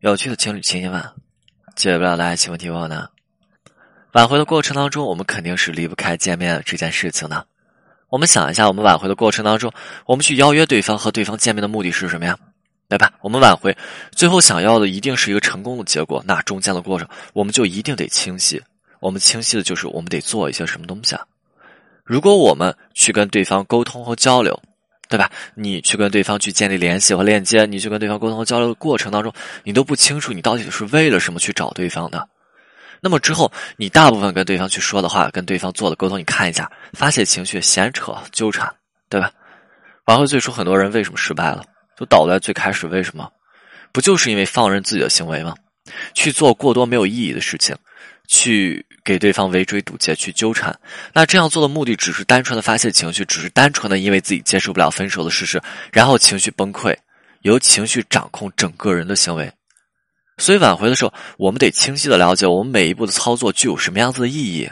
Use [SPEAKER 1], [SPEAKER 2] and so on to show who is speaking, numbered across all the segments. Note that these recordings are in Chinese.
[SPEAKER 1] 有趣的情侣情节们，解决不了的爱情问题后呢？挽回的过程当中，我们肯定是离不开见面这件事情的。我们想一下，我们挽回的过程当中，我们去邀约对方和对方见面的目的是什么呀？对吧？我们挽回最后想要的一定是一个成功的结果，那中间的过程我们就一定得清晰。我们清晰的就是我们得做一些什么东西啊？如果我们去跟对方沟通和交流。对吧？你去跟对方去建立联系和链接，你去跟对方沟通和交流的过程当中，你都不清楚你到底是为了什么去找对方的。那么之后，你大部分跟对方去说的话，跟对方做的沟通，你看一下，发泄情绪、闲扯、纠缠，对吧？挽回最初很多人为什么失败了？就倒在最开始，为什么？不就是因为放任自己的行为吗？去做过多没有意义的事情。去给对方围追堵截，去纠缠，那这样做的目的只是单纯的发泄情绪，只是单纯的因为自己接受不了分手的事实，然后情绪崩溃，由情绪掌控整个人的行为。所以挽回的时候，我们得清晰的了解我们每一步的操作具有什么样子的意义。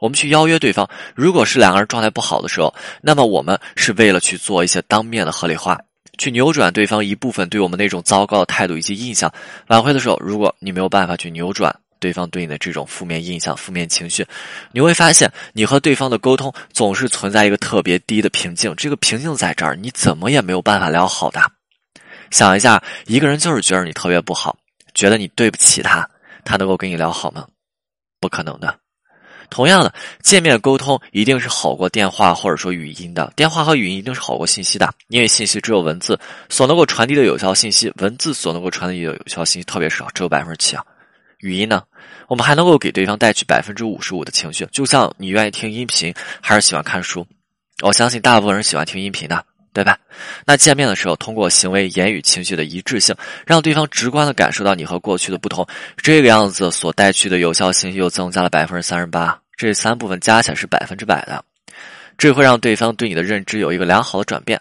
[SPEAKER 1] 我们去邀约对方，如果是两个人状态不好的时候，那么我们是为了去做一些当面的合理化，去扭转对方一部分对我们那种糟糕的态度以及印象。挽回的时候，如果你没有办法去扭转。对方对你的这种负面印象、负面情绪，你会发现你和对方的沟通总是存在一个特别低的瓶颈。这个瓶颈在这儿，你怎么也没有办法聊好的。想一下，一个人就是觉得你特别不好，觉得你对不起他，他能够跟你聊好吗？不可能的。同样的，见面沟通一定是好过电话或者说语音的。电话和语音一定是好过信息的，因为信息只有文字所能够传递的有效信息，文字所能够传递的有效信息特别少，只有百分之七啊。语音呢，我们还能够给对方带去百分之五十五的情绪，就像你愿意听音频还是喜欢看书，我相信大部分人喜欢听音频的，对吧？那见面的时候，通过行为、言语、情绪的一致性，让对方直观的感受到你和过去的不同，这个样子所带去的有效信息又增加了百分之三十八，这三部分加起来是百分之百的，这会让对方对你的认知有一个良好的转变。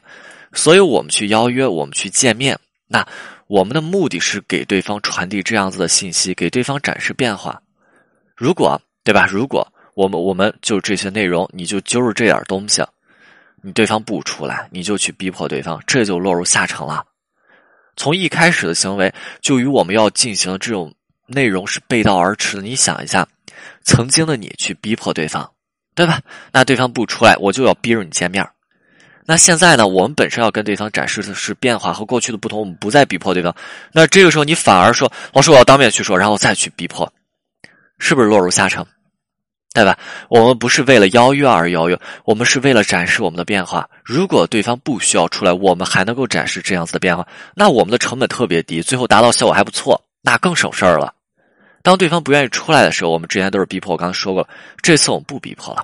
[SPEAKER 1] 所以我们去邀约，我们去见面，那。我们的目的是给对方传递这样子的信息，给对方展示变化。如果对吧？如果我们我们就这些内容，你就揪着这点东西，你对方不出来，你就去逼迫对方，这就落入下乘了。从一开始的行为就与我们要进行的这种内容是背道而驰的。你想一下，曾经的你去逼迫对方，对吧？那对方不出来，我就要逼着你见面。那现在呢？我们本身要跟对方展示的是变化和过去的不同，我们不再逼迫对方。那这个时候你反而说：“老师，我要当面去说，然后再去逼迫，是不是落入下乘？对吧？我们不是为了邀约而邀约，我们是为了展示我们的变化。如果对方不需要出来，我们还能够展示这样子的变化，那我们的成本特别低，最后达到效果还不错，那更省事儿了。当对方不愿意出来的时候，我们之前都是逼迫，我刚才说过了，这次我们不逼迫了，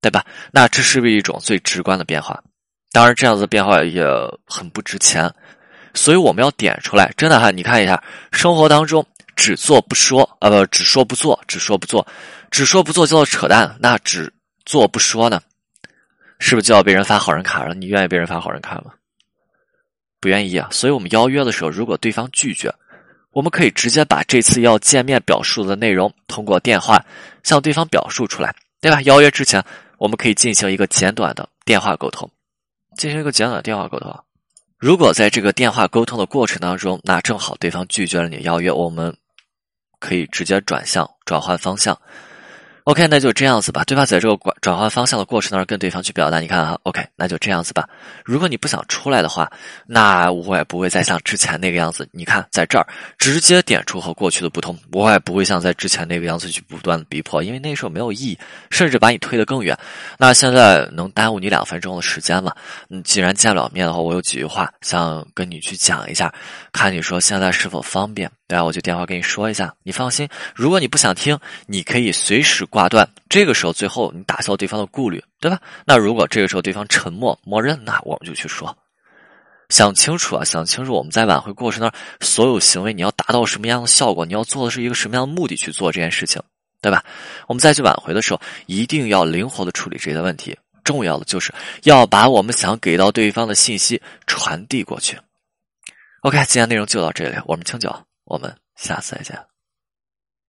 [SPEAKER 1] 对吧？那这是不是一种最直观的变化？当然，这样子的变化也很不值钱，所以我们要点出来。真的哈，你看一下，生活当中只做不说，呃，不，只说不做，只说不做，只说不做叫做扯淡。那只做不说呢，是不是就要被人发好人卡了？你愿意被人发好人卡吗？不愿意啊。所以我们邀约的时候，如果对方拒绝，我们可以直接把这次要见面表述的内容通过电话向对方表述出来，对吧？邀约之前，我们可以进行一个简短的电话沟通。进行一个简短的电话沟通。如果在这个电话沟通的过程当中，那正好对方拒绝了你的邀约，我们可以直接转向，转换方向。OK，那就这样子吧，对吧？在这个转转换方向的过程当中，跟对方去表达，你看啊，OK，那就这样子吧。如果你不想出来的话，那我也不会再像之前那个样子。你看，在这儿直接点出和过去的不同，我也不会像在之前那个样子去不断的逼迫，因为那时候没有意义，甚至把你推得更远。那现在能耽误你两分钟的时间吗？嗯，既然见不了面的话，我有几句话想跟你去讲一下，看你说现在是否方便。对啊，我就电话跟你说一下，你放心。如果你不想听，你可以随时挂断。这个时候，最后你打消对方的顾虑，对吧？那如果这个时候对方沉默，默认，那我们就去说。想清楚啊，想清楚我们在挽回过程当中所有行为，你要达到什么样的效果？你要做的是一个什么样的目的去做这件事情，对吧？我们再去挽回的时候，一定要灵活的处理这些问题。重要的就是要把我们想给到对方的信息传递过去。OK，今天内容就到这里，我们清酒。我们下次再见。